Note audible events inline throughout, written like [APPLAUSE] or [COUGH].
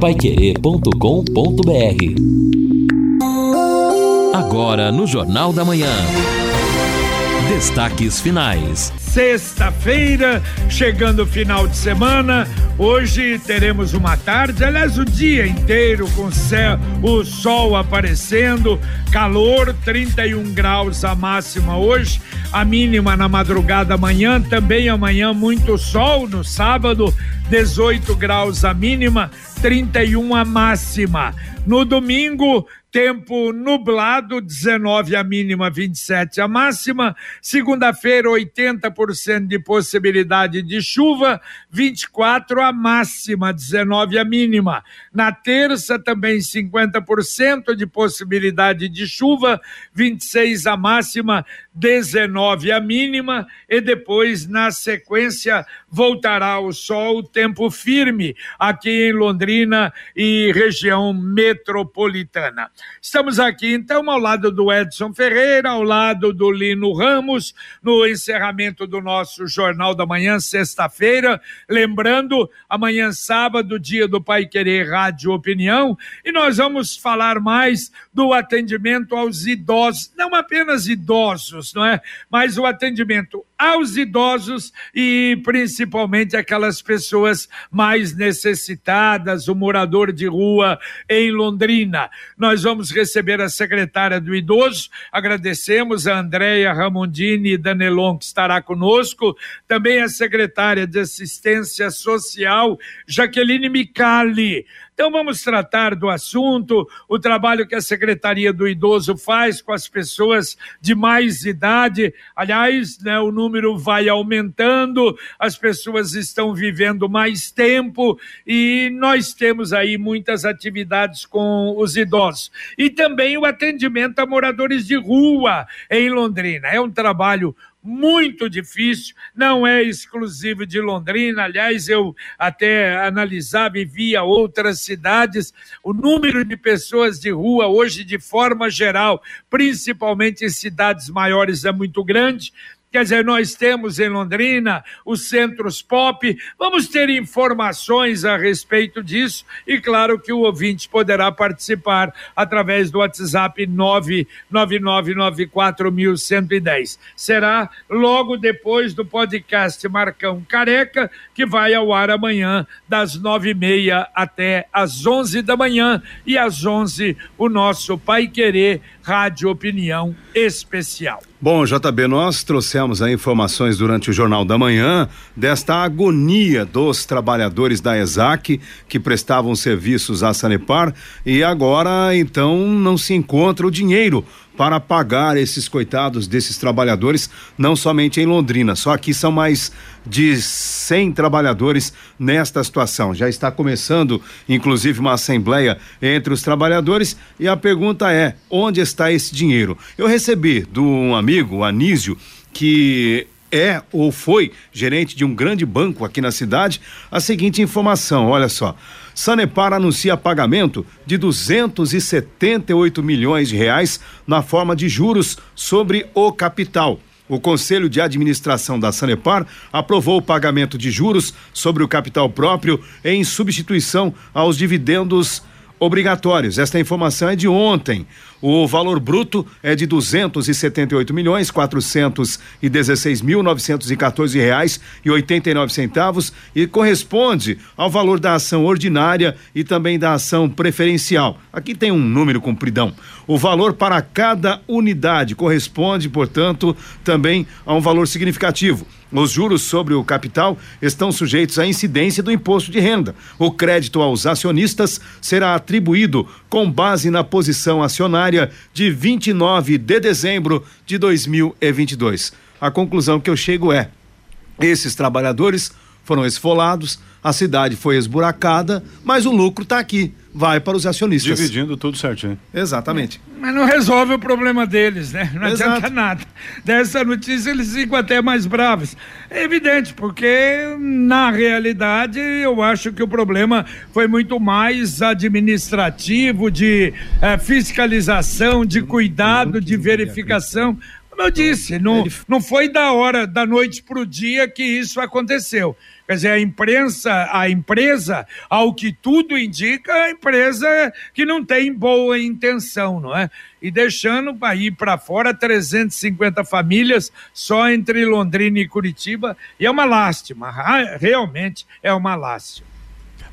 paiquerê.com.br Agora no Jornal da Manhã. Destaques finais. Sexta-feira, chegando o final de semana. Hoje teremos uma tarde, aliás, o dia inteiro com céu, o sol aparecendo, calor, 31 graus a máxima hoje, a mínima na madrugada amanhã, também amanhã muito sol no sábado, 18 graus a mínima, 31 a máxima. No domingo, tempo nublado, 19 a mínima, 27 a máxima. Segunda-feira, 80% de possibilidade de chuva, 24 a máxima, 19 a mínima. Na terça, também 50% de possibilidade de chuva, 26 a máxima, 19 a mínima. E depois, na sequência, voltará o sol, tempo firme aqui em Londrina e região metropolitana. Estamos aqui, então, ao lado do Edson Ferreira, ao lado do Lino Ramos, no encerramento do nosso Jornal da Manhã, sexta-feira. Lembrando, amanhã, sábado, dia do Pai Querer Rádio Opinião, e nós vamos falar mais do atendimento aos idosos, não apenas idosos, não é? Mas o atendimento aos idosos e principalmente aquelas pessoas mais necessitadas, o morador de rua em Londrina. Nós vamos receber a secretária do idoso, agradecemos a Andréia Ramondini Danelon que estará conosco, também a secretária de assistência social, Jaqueline Micali, então vamos tratar do assunto, o trabalho que a Secretaria do Idoso faz com as pessoas de mais idade. Aliás, né, o número vai aumentando, as pessoas estão vivendo mais tempo e nós temos aí muitas atividades com os idosos. E também o atendimento a moradores de rua em Londrina. É um trabalho muito difícil, não é exclusivo de Londrina. Aliás, eu até analisava e via outras cidades. O número de pessoas de rua hoje, de forma geral, principalmente em cidades maiores, é muito grande. Quer dizer, nós temos em Londrina os centros pop, vamos ter informações a respeito disso e claro que o ouvinte poderá participar através do WhatsApp 99994110. Será logo depois do podcast Marcão Careca, que vai ao ar amanhã das nove e meia até às onze da manhã e às onze o nosso Pai Querer Rádio Opinião Especial. Bom, JB, nós trouxemos aí informações durante o Jornal da Manhã desta agonia dos trabalhadores da ESAC que prestavam serviços à Sanepar e agora então não se encontra o dinheiro para pagar esses coitados desses trabalhadores, não somente em Londrina, só aqui são mais de 100 trabalhadores nesta situação. Já está começando, inclusive, uma assembleia entre os trabalhadores e a pergunta é: onde está esse dinheiro? Eu recebi de um amigo, Anísio, que é ou foi gerente de um grande banco aqui na cidade, a seguinte informação: olha só. Sanepar anuncia pagamento de 278 milhões de reais na forma de juros sobre o capital. O Conselho de Administração da Sanepar aprovou o pagamento de juros sobre o capital próprio em substituição aos dividendos obrigatórios. Esta informação é de ontem. O valor bruto é de 278 milhões 416 mil 914 reais e 89 centavos e corresponde ao valor da ação ordinária e também da ação preferencial. Aqui tem um número compridão. O valor para cada unidade corresponde, portanto, também a um valor significativo. Os juros sobre o capital estão sujeitos à incidência do imposto de renda. O crédito aos acionistas será atribuído com base na posição acionária de 29 de dezembro de 2022. A conclusão que eu chego é: esses trabalhadores foram esfolados, a cidade foi esburacada, mas o lucro está aqui, vai para os acionistas. Dividindo tudo certinho. Exatamente. Mas não resolve o problema deles, né? Não Exato. adianta nada. Dessa notícia eles ficam até mais bravos. É evidente, porque na realidade eu acho que o problema foi muito mais administrativo, de eh, fiscalização, de cuidado, de verificação. Como eu disse, não, não foi da hora, da noite para o dia que isso aconteceu Quer dizer, a imprensa, a empresa, ao que tudo indica, a empresa que não tem boa intenção, não é? E deixando ir para fora 350 famílias só entre Londrina e Curitiba, e é uma lástima, realmente é uma lástima.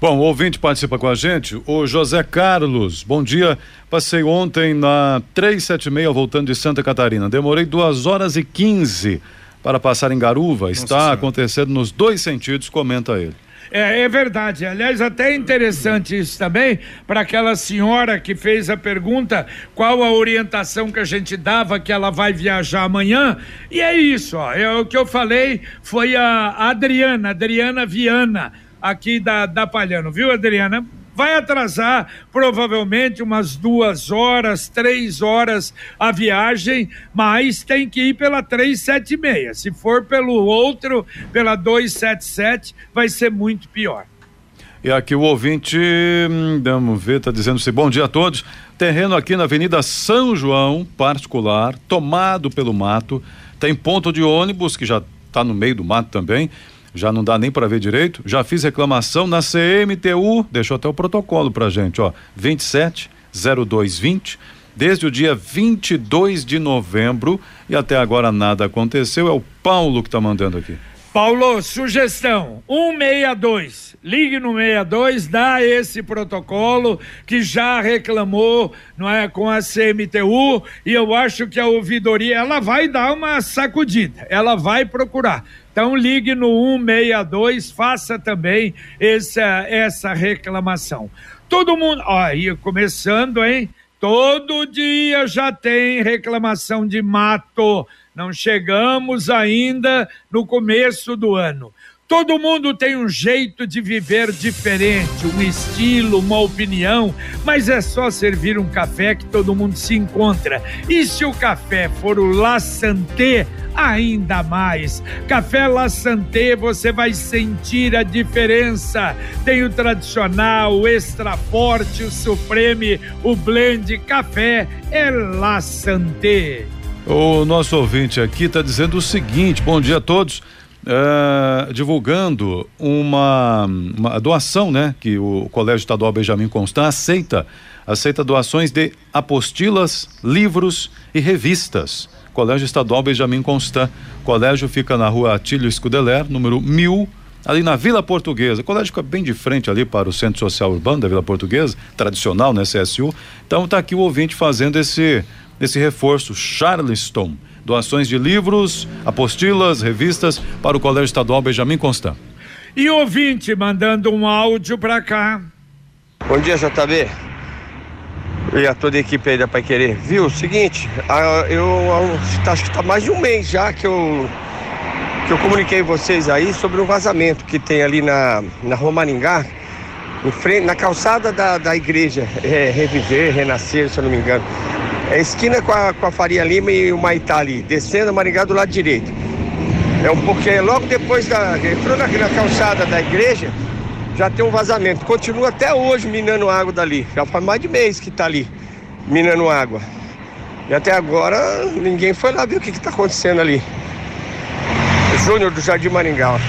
Bom, o ouvinte participa com a gente, o José Carlos. Bom dia. Passei ontem na 376 voltando de Santa Catarina. Demorei duas horas e 15 para passar em Garuva. Nossa Está senhora. acontecendo nos dois sentidos, comenta ele. É, é, verdade. Aliás, até é interessante isso também para aquela senhora que fez a pergunta qual a orientação que a gente dava que ela vai viajar amanhã. E é isso, ó. É, o que eu falei foi a Adriana, Adriana Viana, aqui da, da Palhano, viu, Adriana? Vai atrasar provavelmente umas duas horas, três horas a viagem, mas tem que ir pela 376. Se for pelo outro, pela 277, vai ser muito pior. E aqui o ouvinte, hum, vamos ver, está dizendo assim: bom dia a todos. Terreno aqui na Avenida São João, particular, tomado pelo mato. Tem ponto de ônibus que já está no meio do mato também já não dá nem para ver direito. Já fiz reclamação na CMTU, deixou até o protocolo pra gente, ó, 27 0220 desde o dia 22 de novembro e até agora nada aconteceu. É o Paulo que está mandando aqui. Paulo, sugestão: 162. Ligue no 62, dá esse protocolo que já reclamou, não é, com a CMTU, e eu acho que a ouvidoria ela vai dar uma sacudida, ela vai procurar. Então ligue no 162, faça também essa essa reclamação. Todo mundo, aí começando, hein? Todo dia já tem reclamação de mato não chegamos ainda no começo do ano. Todo mundo tem um jeito de viver diferente, um estilo, uma opinião, mas é só servir um café que todo mundo se encontra. E se o café for o La Santé, ainda mais. Café La Santé, você vai sentir a diferença. Tem o tradicional, o extra forte, o supreme, o blend. Café é La Santé. O nosso ouvinte aqui está dizendo o seguinte: bom dia a todos. Uh, divulgando uma, uma, doação, né? Que o Colégio Estadual Benjamin Constant aceita, aceita doações de apostilas, livros e revistas. Colégio Estadual Benjamin Constant. Colégio fica na rua Atílio Scudeler, número mil, ali na Vila Portuguesa. O colégio fica bem de frente ali para o Centro Social Urbano da Vila Portuguesa, tradicional, né? CSU. Então está aqui o ouvinte fazendo esse Nesse reforço, Charleston, doações de livros, apostilas, revistas para o Colégio Estadual Benjamin Constant. E ouvinte mandando um áudio para cá. Bom dia, JB. E a toda a equipe aí da Pai Querer. Viu, seguinte, eu acho que está mais de um mês já que eu que eu comuniquei vocês aí sobre um vazamento que tem ali na, na Rua Maringá, frente, na calçada da, da igreja é, Reviver, Renascer, se eu não me engano. É esquina com a, com a Faria Lima e o Maitá ali, descendo a Maringá do lado direito. É um porque é logo depois da. Entrou na, na calçada da igreja, já tem um vazamento. Continua até hoje minando água dali. Já faz mais de mês que está ali minando água. E até agora ninguém foi lá ver o que está acontecendo ali. Júnior do Jardim Maringá.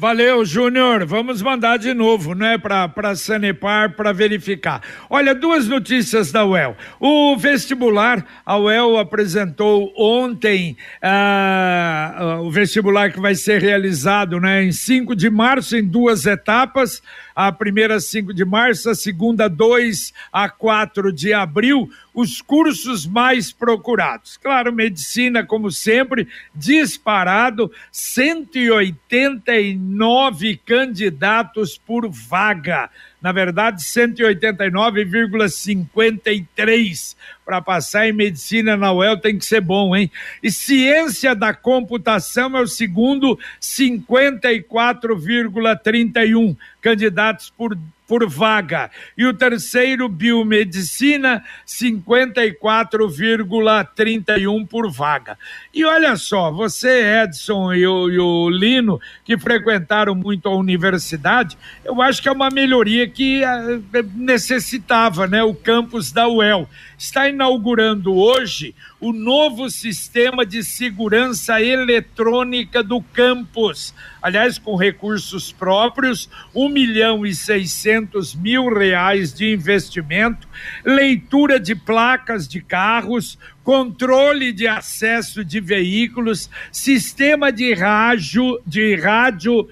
Valeu, Júnior. Vamos mandar de novo, né, para Sanepar para verificar. Olha, duas notícias da UEL. O vestibular, a UEL apresentou ontem uh, uh, o vestibular que vai ser realizado, né, em 5 de março, em duas etapas a primeira 5 de março, a segunda 2 a 4 de abril, os cursos mais procurados. Claro, medicina, como sempre, disparado, 189 candidatos por vaga na verdade 189,53 para passar em medicina na UEL tem que ser bom, hein? E ciência da computação é o segundo, 54,31 candidatos por por vaga. E o terceiro, biomedicina, 54,31 por vaga. E olha só, você, Edson e o, e o, Lino, que frequentaram muito a universidade, eu acho que é uma melhoria que uh, necessitava, né? O campus da UEL. Está inaugurando hoje o novo sistema de segurança eletrônica do campus. Aliás, com recursos próprios, um milhão e seiscentos mil reais de investimento, leitura de placas de carros, controle de acesso de veículos, sistema de rádio, de rádio uh,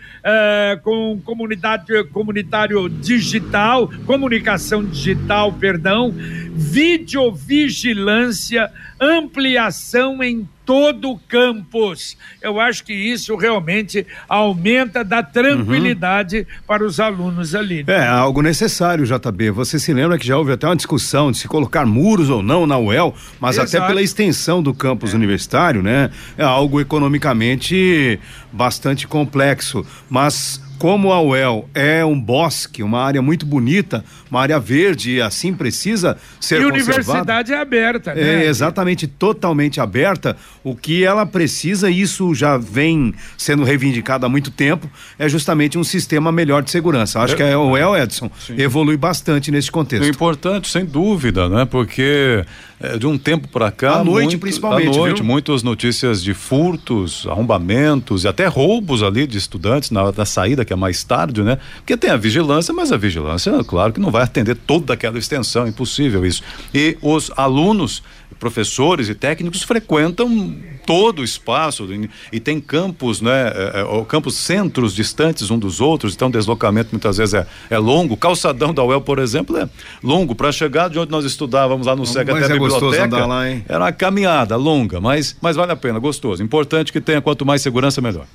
com comunidade comunitário digital, comunicação digital, perdão, videovigilância, ampliação em todo o campus. Eu acho que isso realmente aumenta da tranquilidade uhum. para os alunos ali. Né? É algo necessário, JB. Você se lembra que já houve até uma discussão de se colocar muros ou não na UEL, mas Exato. até pela extensão do campus é. universitário, né? É algo economicamente bastante complexo, mas como a UEL é um bosque, uma área muito bonita, uma área verde e assim precisa ser e conservada. E universidade é aberta, né? É exatamente, totalmente aberta. O que ela precisa, e isso já vem sendo reivindicado há muito tempo, é justamente um sistema melhor de segurança. Acho é, que a UEL, Edson, sim. evolui bastante nesse contexto. É importante, sem dúvida, né? Porque é, de um tempo para cá. À noite, muito, principalmente. À noite, viu? muitas notícias de furtos, arrombamentos e até roubos ali de estudantes na hora da saída, que é mais tarde, né? Porque tem a vigilância, mas a vigilância, claro que não vai atender toda aquela extensão, impossível isso. E os alunos professores e técnicos frequentam todo o espaço e tem campos, né, é, é, campos centros distantes um dos outros, então o deslocamento muitas vezes é, é longo. O calçadão da UEL, por exemplo, é longo para chegar de onde nós estudávamos lá no SEG até a é biblioteca. Lá, era uma caminhada longa, mas mas vale a pena, gostoso. Importante que tenha quanto mais segurança melhor.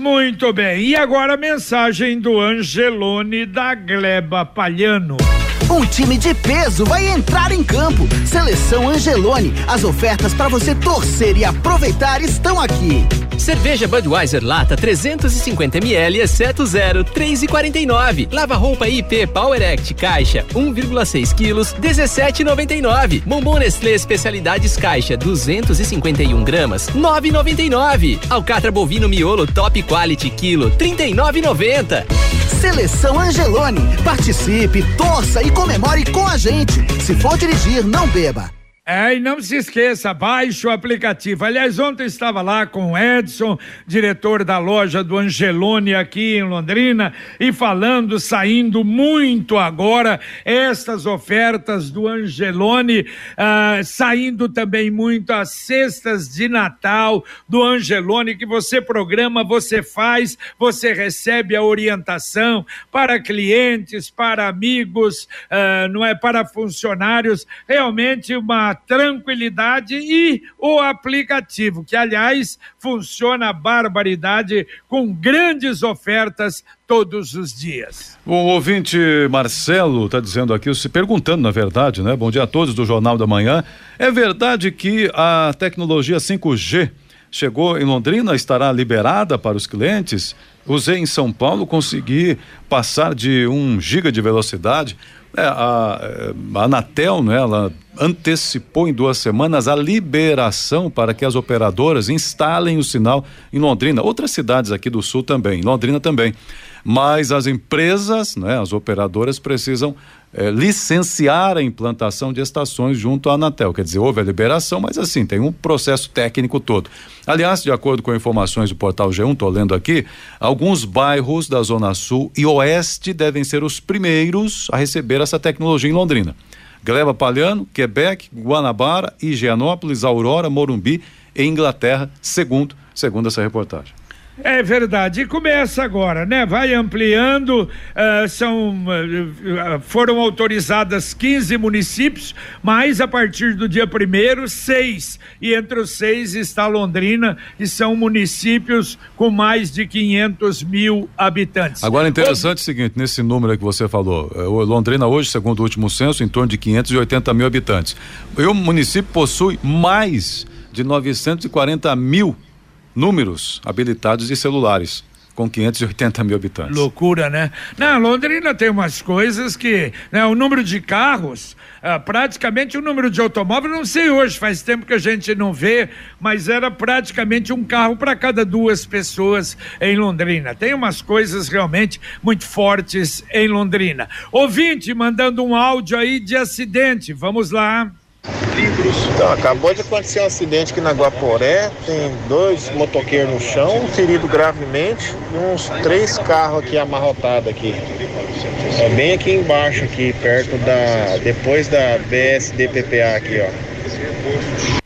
Muito bem. E agora a mensagem do Angelone da Gleba Palhano. Um time de peso vai entrar em campo. Seleção Angelone. As ofertas para você torcer e aproveitar estão aqui. Cerveja Budweiser lata 350 ml, exceto zero, 3,49. Lava roupa IP Power Act caixa 1,6 quilos, 17,99. Bombom Nestlé especialidades caixa 251 gramas, 9,99. Alcatra bovino miolo Top Quality quilo, 39,90. Seleção Angelone. Participe, torça e comemore com a gente. Se for dirigir, não beba. É, e não se esqueça, baixe o aplicativo. Aliás, ontem estava lá com o Edson, diretor da loja do Angelone aqui em Londrina, e falando, saindo muito agora, estas ofertas do Angelone, ah, saindo também muito as cestas de Natal do Angelone, que você programa, você faz, você recebe a orientação para clientes, para amigos, ah, não é para funcionários, realmente uma tranquilidade e o aplicativo, que aliás funciona barbaridade com grandes ofertas todos os dias. O ouvinte Marcelo está dizendo aqui, se perguntando na verdade, né? Bom dia a todos do Jornal da Manhã. É verdade que a tecnologia 5G chegou em Londrina, estará liberada para os clientes? Usei em São Paulo, consegui passar de um giga de velocidade. É, a, a Anatel, né, ela antecipou em duas semanas a liberação para que as operadoras instalem o sinal em Londrina, outras cidades aqui do sul também, em Londrina também. Mas as empresas, né, as operadoras precisam é, licenciar a implantação de estações junto à Anatel. Quer dizer, houve a liberação, mas assim, tem um processo técnico todo. Aliás, de acordo com informações do portal G1, estou lendo aqui, alguns bairros da Zona Sul e Oeste devem ser os primeiros a receber essa tecnologia em Londrina. Gleba Palhano, Quebec, Guanabara, Higienópolis, Aurora, Morumbi e Inglaterra, segundo, segundo essa reportagem. É verdade. E começa agora, né? Vai ampliando. Uh, são, uh, foram autorizadas 15 municípios, mas a partir do dia primeiro, seis. E entre os seis está Londrina, que são municípios com mais de 500 mil habitantes. Agora, interessante o... seguinte: nesse número que você falou, Londrina hoje, segundo o último censo, em torno de 580 mil habitantes. E o município possui mais de 940 mil números habilitados de celulares com 580 mil habitantes. Loucura, né? Na Londrina tem umas coisas que, né, o número de carros, ah, praticamente o número de automóveis, não sei hoje, faz tempo que a gente não vê, mas era praticamente um carro para cada duas pessoas em Londrina. Tem umas coisas realmente muito fortes em Londrina. Ouvinte mandando um áudio aí de acidente, vamos lá. Então, acabou de acontecer um acidente aqui na Guaporé, tem dois motoqueiros no chão, um ferido gravemente e uns três carros aqui amarrotados aqui. É bem aqui embaixo, aqui, perto da. depois da BSDPPA aqui, ó.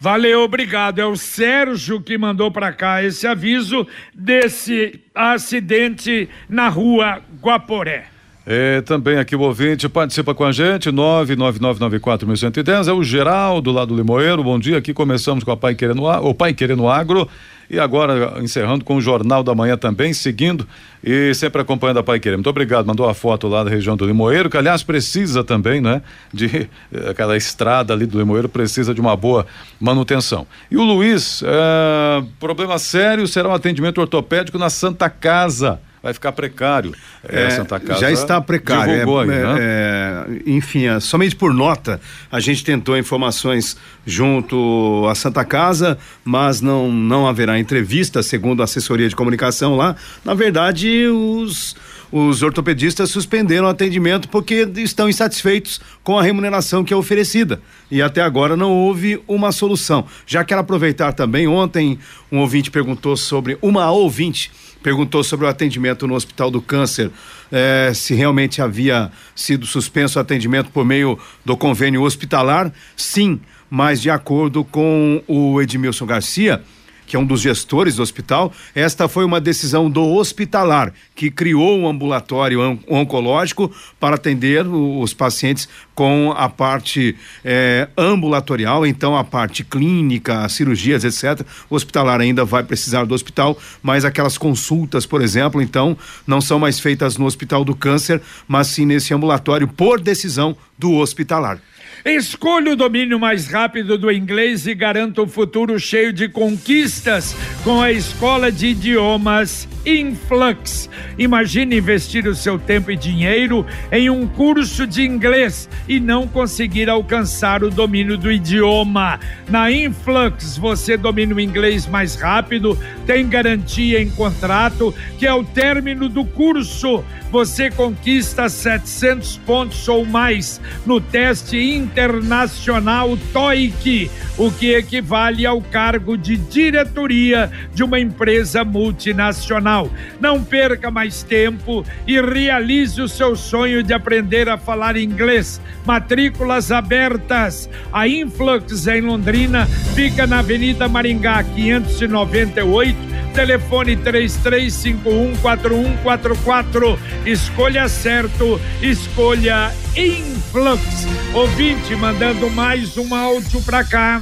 Valeu, obrigado. É o Sérgio que mandou para cá esse aviso desse acidente na rua Guaporé. É, também aqui o ouvinte participa com a gente, 99994.110, é o Geraldo lá do Limoeiro, bom dia, aqui começamos com a Pai Querendo, o Pai Querendo Agro, e agora encerrando com o Jornal da Manhã também, seguindo e sempre acompanhando a Pai Querendo. Muito obrigado, mandou a foto lá da região do Limoeiro, que aliás precisa também, né, de aquela estrada ali do Limoeiro, precisa de uma boa manutenção. E o Luiz, é, problema sério será um atendimento ortopédico na Santa Casa, vai ficar precário. É, Santa Casa já está precário. Divulgou é, aí, né? é, enfim, é, somente por nota a gente tentou informações junto à Santa Casa, mas não não haverá entrevista, segundo a assessoria de comunicação lá. Na verdade, os os ortopedistas suspenderam o atendimento porque estão insatisfeitos com a remuneração que é oferecida. E até agora não houve uma solução. Já quero aproveitar também, ontem um ouvinte perguntou sobre, uma ouvinte perguntou sobre o atendimento no Hospital do Câncer, eh, se realmente havia sido suspenso o atendimento por meio do convênio hospitalar. Sim, mas de acordo com o Edmilson Garcia, que é um dos gestores do hospital, esta foi uma decisão do hospitalar, que criou um ambulatório on oncológico para atender os pacientes com a parte eh, ambulatorial, então a parte clínica, cirurgias, etc. O hospitalar ainda vai precisar do hospital, mas aquelas consultas, por exemplo, então, não são mais feitas no Hospital do Câncer, mas sim nesse ambulatório por decisão do hospitalar. Escolha o domínio mais rápido do inglês e garanta um futuro cheio de conquistas com a escola de idiomas Influx. Imagine investir o seu tempo e dinheiro em um curso de inglês e não conseguir alcançar o domínio do idioma. Na Influx você domina o inglês mais rápido, tem garantia em contrato que ao término do curso você conquista 700 pontos ou mais no teste internacional TOEIC, o que equivale ao cargo de diretoria de uma empresa multinacional. Não perca mais tempo e realize o seu sonho de aprender a falar inglês. Matrículas abertas. A Influx em Londrina fica na Avenida Maringá 598 telefone 33514144. Escolha certo, escolha Influx. Ouvinte mandando mais um áudio pra cá.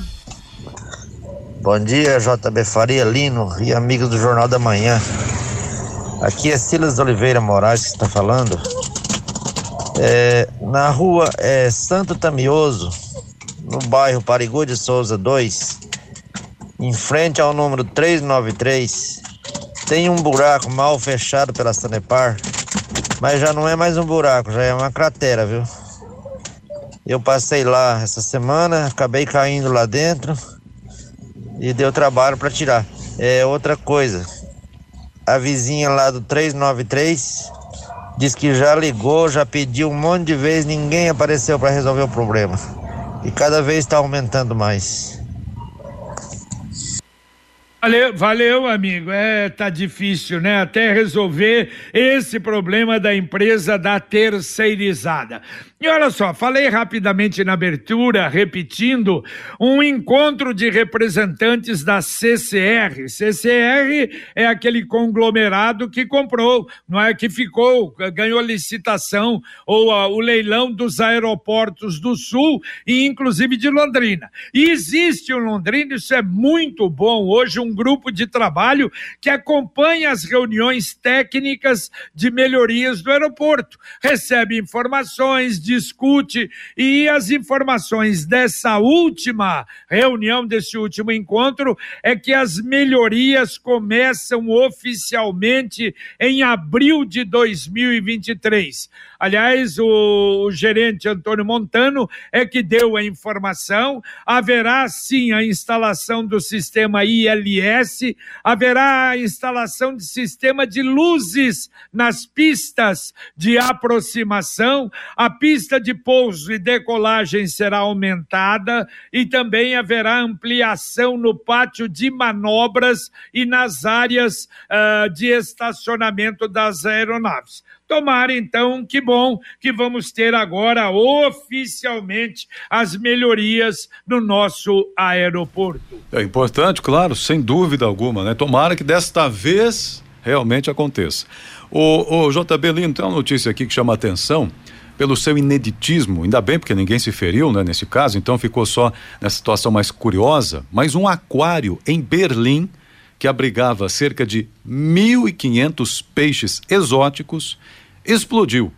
Bom dia, JB Faria Lino e amigos do Jornal da Manhã. Aqui é Silas Oliveira Moraes que está falando. É, na rua é, Santo Tamioso, no bairro Parigô de Souza 2, em frente ao número 393, tem um buraco mal fechado pela Sanepar, mas já não é mais um buraco, já é uma cratera, viu? Eu passei lá essa semana, acabei caindo lá dentro e deu trabalho para tirar. É outra coisa. A vizinha lá do 393 diz que já ligou, já pediu um monte de vezes, ninguém apareceu para resolver o problema. E cada vez está aumentando mais. Valeu, valeu, amigo. É, tá difícil, né? Até resolver esse problema da empresa da terceirizada. E olha só, falei rapidamente na abertura, repetindo, um encontro de representantes da CCR. CCR é aquele conglomerado que comprou, não é que ficou, ganhou licitação ou a, o leilão dos aeroportos do Sul e inclusive de Londrina. E existe em Londrina, isso é muito bom, hoje um grupo de trabalho que acompanha as reuniões técnicas de melhorias do aeroporto, recebe informações, discute e as informações dessa última reunião, desse último encontro, é que as melhorias começam oficialmente em abril de 2023. Aliás, o, gerente Antônio Montano é que deu a informação. Haverá sim a instalação do sistema ILS haverá a instalação de sistema de luzes nas pistas de aproximação, a pista de pouso e decolagem será aumentada e também haverá ampliação no pátio de manobras e nas áreas uh, de estacionamento das aeronaves. Tomara então, que bom que vamos ter agora oficialmente as melhorias no nosso aeroporto. É importante, claro, sem dúvida alguma, né? Tomara que desta vez realmente aconteça. O, o JB Lino, tem uma notícia aqui que chama a atenção pelo seu ineditismo, ainda bem porque ninguém se feriu, né, nesse caso, então ficou só nessa situação mais curiosa, mas um aquário em Berlim que abrigava cerca de 1.500 peixes exóticos, explodiu.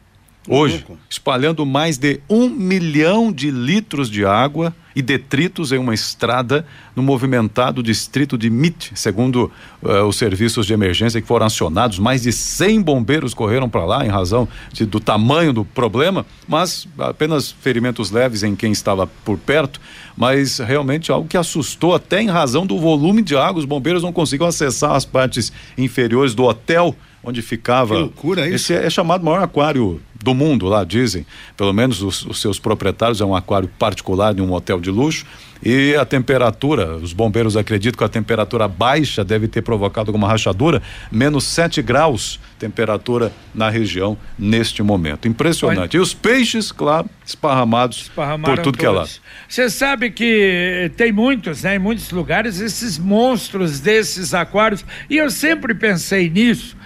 Hoje, espalhando mais de um milhão de litros de água e detritos em uma estrada no movimentado distrito de Mit, segundo uh, os serviços de emergência que foram acionados. Mais de 100 bombeiros correram para lá em razão de, do tamanho do problema, mas apenas ferimentos leves em quem estava por perto. Mas realmente algo que assustou, até em razão do volume de água. Os bombeiros não conseguiam acessar as partes inferiores do hotel onde ficava. Que loucura isso. Esse é, é chamado maior aquário do mundo lá, dizem. Pelo menos os, os, seus proprietários é um aquário particular de um hotel de luxo. E a temperatura, os bombeiros acreditam que a temperatura baixa deve ter provocado alguma rachadura, menos 7 graus temperatura na região neste momento. Impressionante. E os peixes, claro, esparramados por tudo que é lado. Você sabe que tem muitos, né, em muitos lugares, esses monstros desses aquários. E eu sempre pensei nisso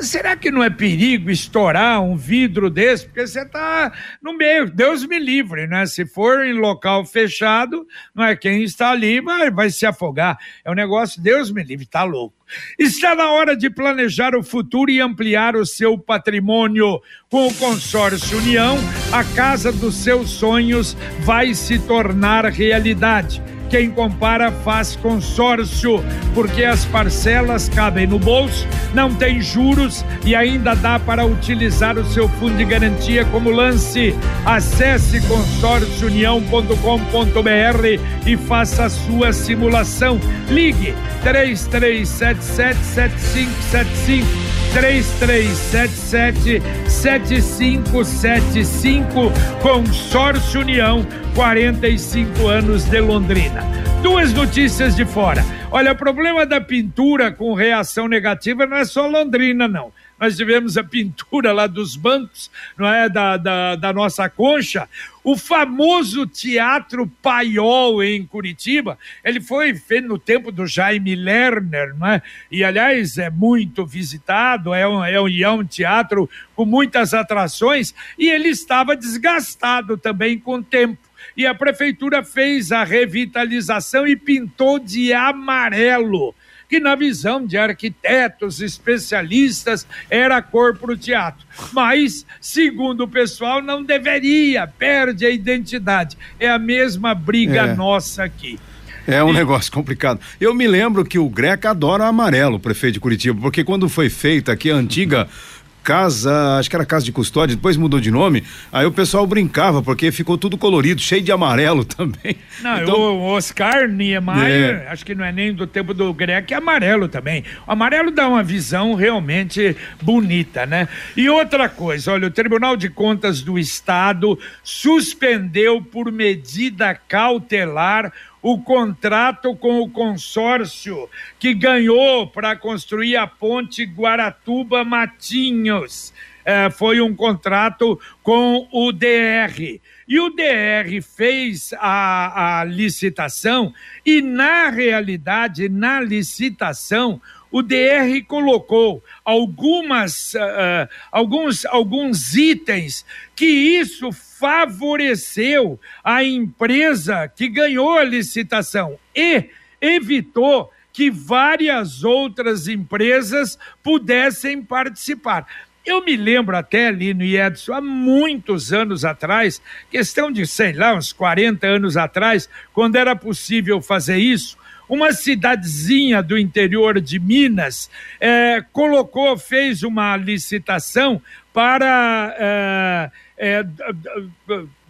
será que não é perigo estourar um vidro desse? Porque você está no meio, Deus me livre, né? Se for em local fechado, não é quem está ali vai, vai se afogar. É um negócio, Deus me livre, tá louco. Está na hora de planejar o futuro e ampliar o seu patrimônio. Com o consórcio União, a casa dos seus sonhos vai se tornar realidade. Quem compara faz consórcio, porque as parcelas cabem no bolso, não tem juros e ainda dá para utilizar o seu fundo de garantia como lance. Acesse consórciounião.com.br e faça a sua simulação. Ligue 33777575 3377 7575 Consórcio União 45 anos de Londrina. Duas notícias de fora. Olha, o problema da pintura com reação negativa não é só Londrina, não. Nós tivemos a pintura lá dos bancos, não é? Da, da, da nossa concha. O famoso Teatro Paiol em Curitiba, ele foi feito no tempo do Jaime Lerner, não é? E, aliás, é muito visitado, é um, é um, é um teatro com muitas atrações, e ele estava desgastado também com o tempo e a prefeitura fez a revitalização e pintou de amarelo, que na visão de arquitetos especialistas era cor para o teatro. Mas, segundo o pessoal, não deveria, perde a identidade. É a mesma briga é. nossa aqui. É um negócio complicado. Eu me lembro que o Greca adora amarelo, o prefeito de Curitiba, porque quando foi feita aqui a antiga casa, acho que era casa de custódia, depois mudou de nome. Aí o pessoal brincava, porque ficou tudo colorido, cheio de amarelo [LAUGHS] também. Não, então, o Oscar Niemeyer, é. acho que não é nem do tempo do Greco, é amarelo também. O amarelo dá uma visão realmente bonita, né? E outra coisa, olha, o Tribunal de Contas do Estado suspendeu por medida cautelar o contrato com o consórcio que ganhou para construir a ponte Guaratuba Matinhos. É, foi um contrato com o DR. E o DR fez a, a licitação, e na realidade, na licitação, o DR colocou algumas, uh, alguns, alguns itens que isso favoreceu a empresa que ganhou a licitação e evitou que várias outras empresas pudessem participar. Eu me lembro até, Lino e Edson, há muitos anos atrás, questão de, sei lá, uns 40 anos atrás, quando era possível fazer isso, uma cidadezinha do interior de Minas é, colocou, fez uma licitação para é, é,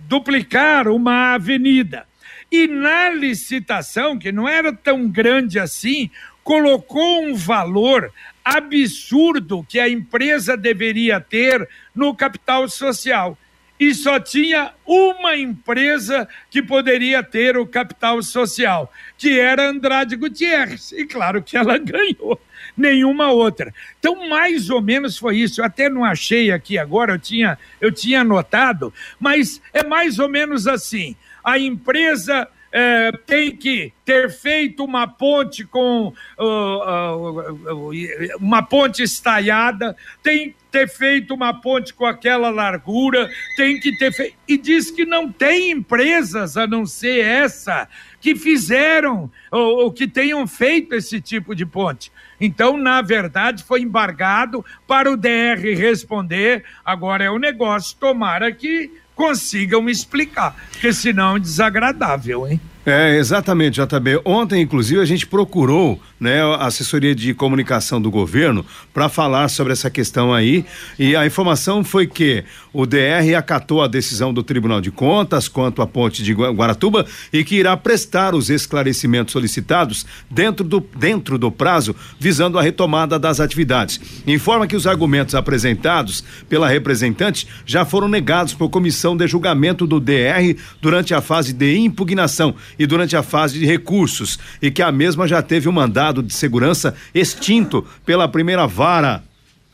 duplicar uma avenida. E na licitação, que não era tão grande assim, colocou um valor absurdo que a empresa deveria ter no capital social. E só tinha uma empresa que poderia ter o capital social, que era Andrade Gutierrez. E claro que ela [LAUGHS] ganhou, nenhuma outra. Então, mais ou menos foi isso. Eu até não achei aqui agora, eu tinha, eu tinha anotado, mas é mais ou menos assim. A empresa é, tem que ter feito uma ponte com uh, uh, uma ponte estaiada, tem ter feito uma ponte com aquela largura, tem que ter feito. E diz que não tem empresas a não ser essa que fizeram ou, ou que tenham feito esse tipo de ponte. Então, na verdade, foi embargado para o DR responder. Agora é o negócio, tomara que consigam explicar, porque senão é desagradável, hein? É, exatamente, JB. Ontem, inclusive, a gente procurou né, a assessoria de comunicação do governo para falar sobre essa questão aí. E a informação foi que o DR acatou a decisão do Tribunal de Contas quanto à ponte de Guaratuba e que irá prestar os esclarecimentos solicitados dentro do, dentro do prazo, visando a retomada das atividades. Informa que os argumentos apresentados pela representante já foram negados por comissão de julgamento do DR durante a fase de impugnação e durante a fase de recursos, e que a mesma já teve um mandado de segurança extinto pela primeira vara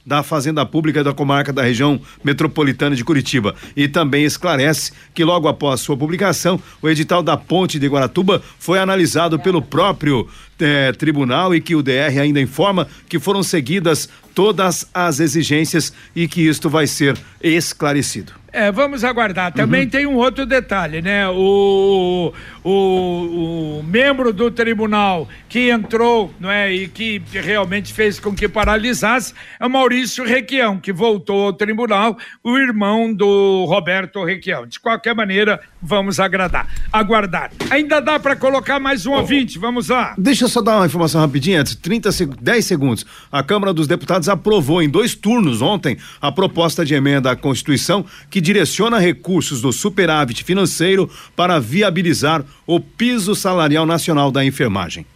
da Fazenda Pública da Comarca da Região Metropolitana de Curitiba. E também esclarece que logo após sua publicação, o edital da Ponte de Guaratuba foi analisado pelo próprio eh, tribunal e que o DR ainda informa que foram seguidas todas as exigências e que isto vai ser esclarecido. É, vamos aguardar. Também uhum. tem um outro detalhe, né? O, o, o, membro do tribunal que entrou não é, e que realmente fez com que paralisasse é o Maurício Requião, que voltou ao tribunal, o irmão do Roberto Requião. De qualquer maneira, vamos agradar, aguardar. Ainda dá para colocar mais um oh, ouvinte, vamos lá. Deixa eu só dar uma informação rapidinha, antes, 30 10 segundos. A Câmara dos Deputados aprovou em dois turnos ontem a proposta de emenda à Constituição que direciona recursos do superávit financeiro para viabilizar o piso salarial nacional da enfermagem.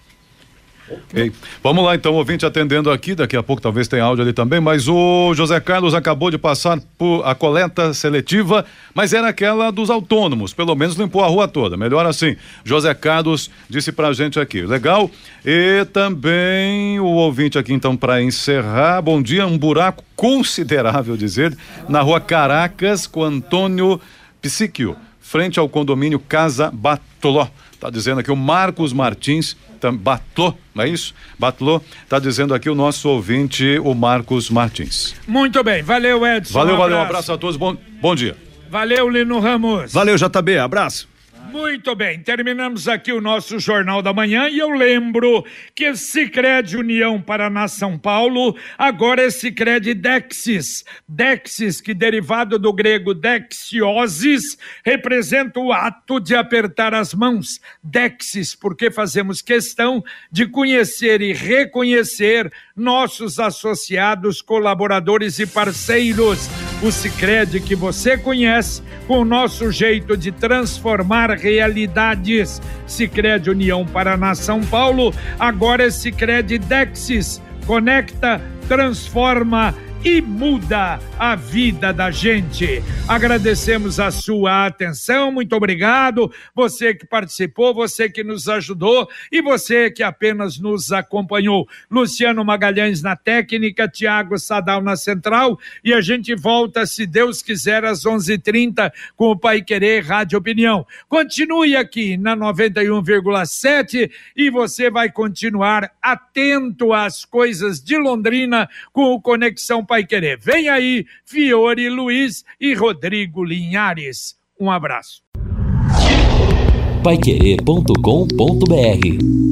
Okay. Vamos lá então, ouvinte atendendo aqui, daqui a pouco talvez tenha áudio ali também, mas o José Carlos acabou de passar por a coleta seletiva, mas era aquela dos autônomos, pelo menos limpou a rua toda, melhor assim. José Carlos disse pra gente aqui, legal? E também o ouvinte aqui então para encerrar, bom dia, um buraco considerável dizer, na rua Caracas com Antônio Psíquio, frente ao condomínio Casa Batoló. Tá dizendo aqui o Marcos Martins Batlô, não é isso? Batlô, tá dizendo aqui o nosso ouvinte, o Marcos Martins. Muito bem, valeu Edson. Valeu, um valeu, um abraço a todos, bom, bom dia. Valeu, Lino Ramos. Valeu, JB, abraço. Muito bem, terminamos aqui o nosso Jornal da Manhã e eu lembro que Sicredi União Paraná São Paulo agora é Sicredi Dexis. Dexis, que derivado do grego dexiosis, representa o ato de apertar as mãos. Dexis, porque fazemos questão de conhecer e reconhecer nossos associados, colaboradores e parceiros. O Sicredi que você conhece, com o nosso jeito de transformar realidades. Sicredi União Paraná São Paulo, agora é Sicredi Dexis. Conecta, transforma e muda a vida da gente. Agradecemos a sua atenção, muito obrigado. Você que participou, você que nos ajudou e você que apenas nos acompanhou. Luciano Magalhães na técnica, Tiago Sadal na central e a gente volta, se Deus quiser, às 11:30 com o Pai Querer Rádio Opinião. Continue aqui na 91,7 e você vai continuar atento às coisas de Londrina com o Conexão Pai Querer. Vem aí, Fiore Luiz e Rodrigo Linhares. Um abraço. Paiquerê.com.br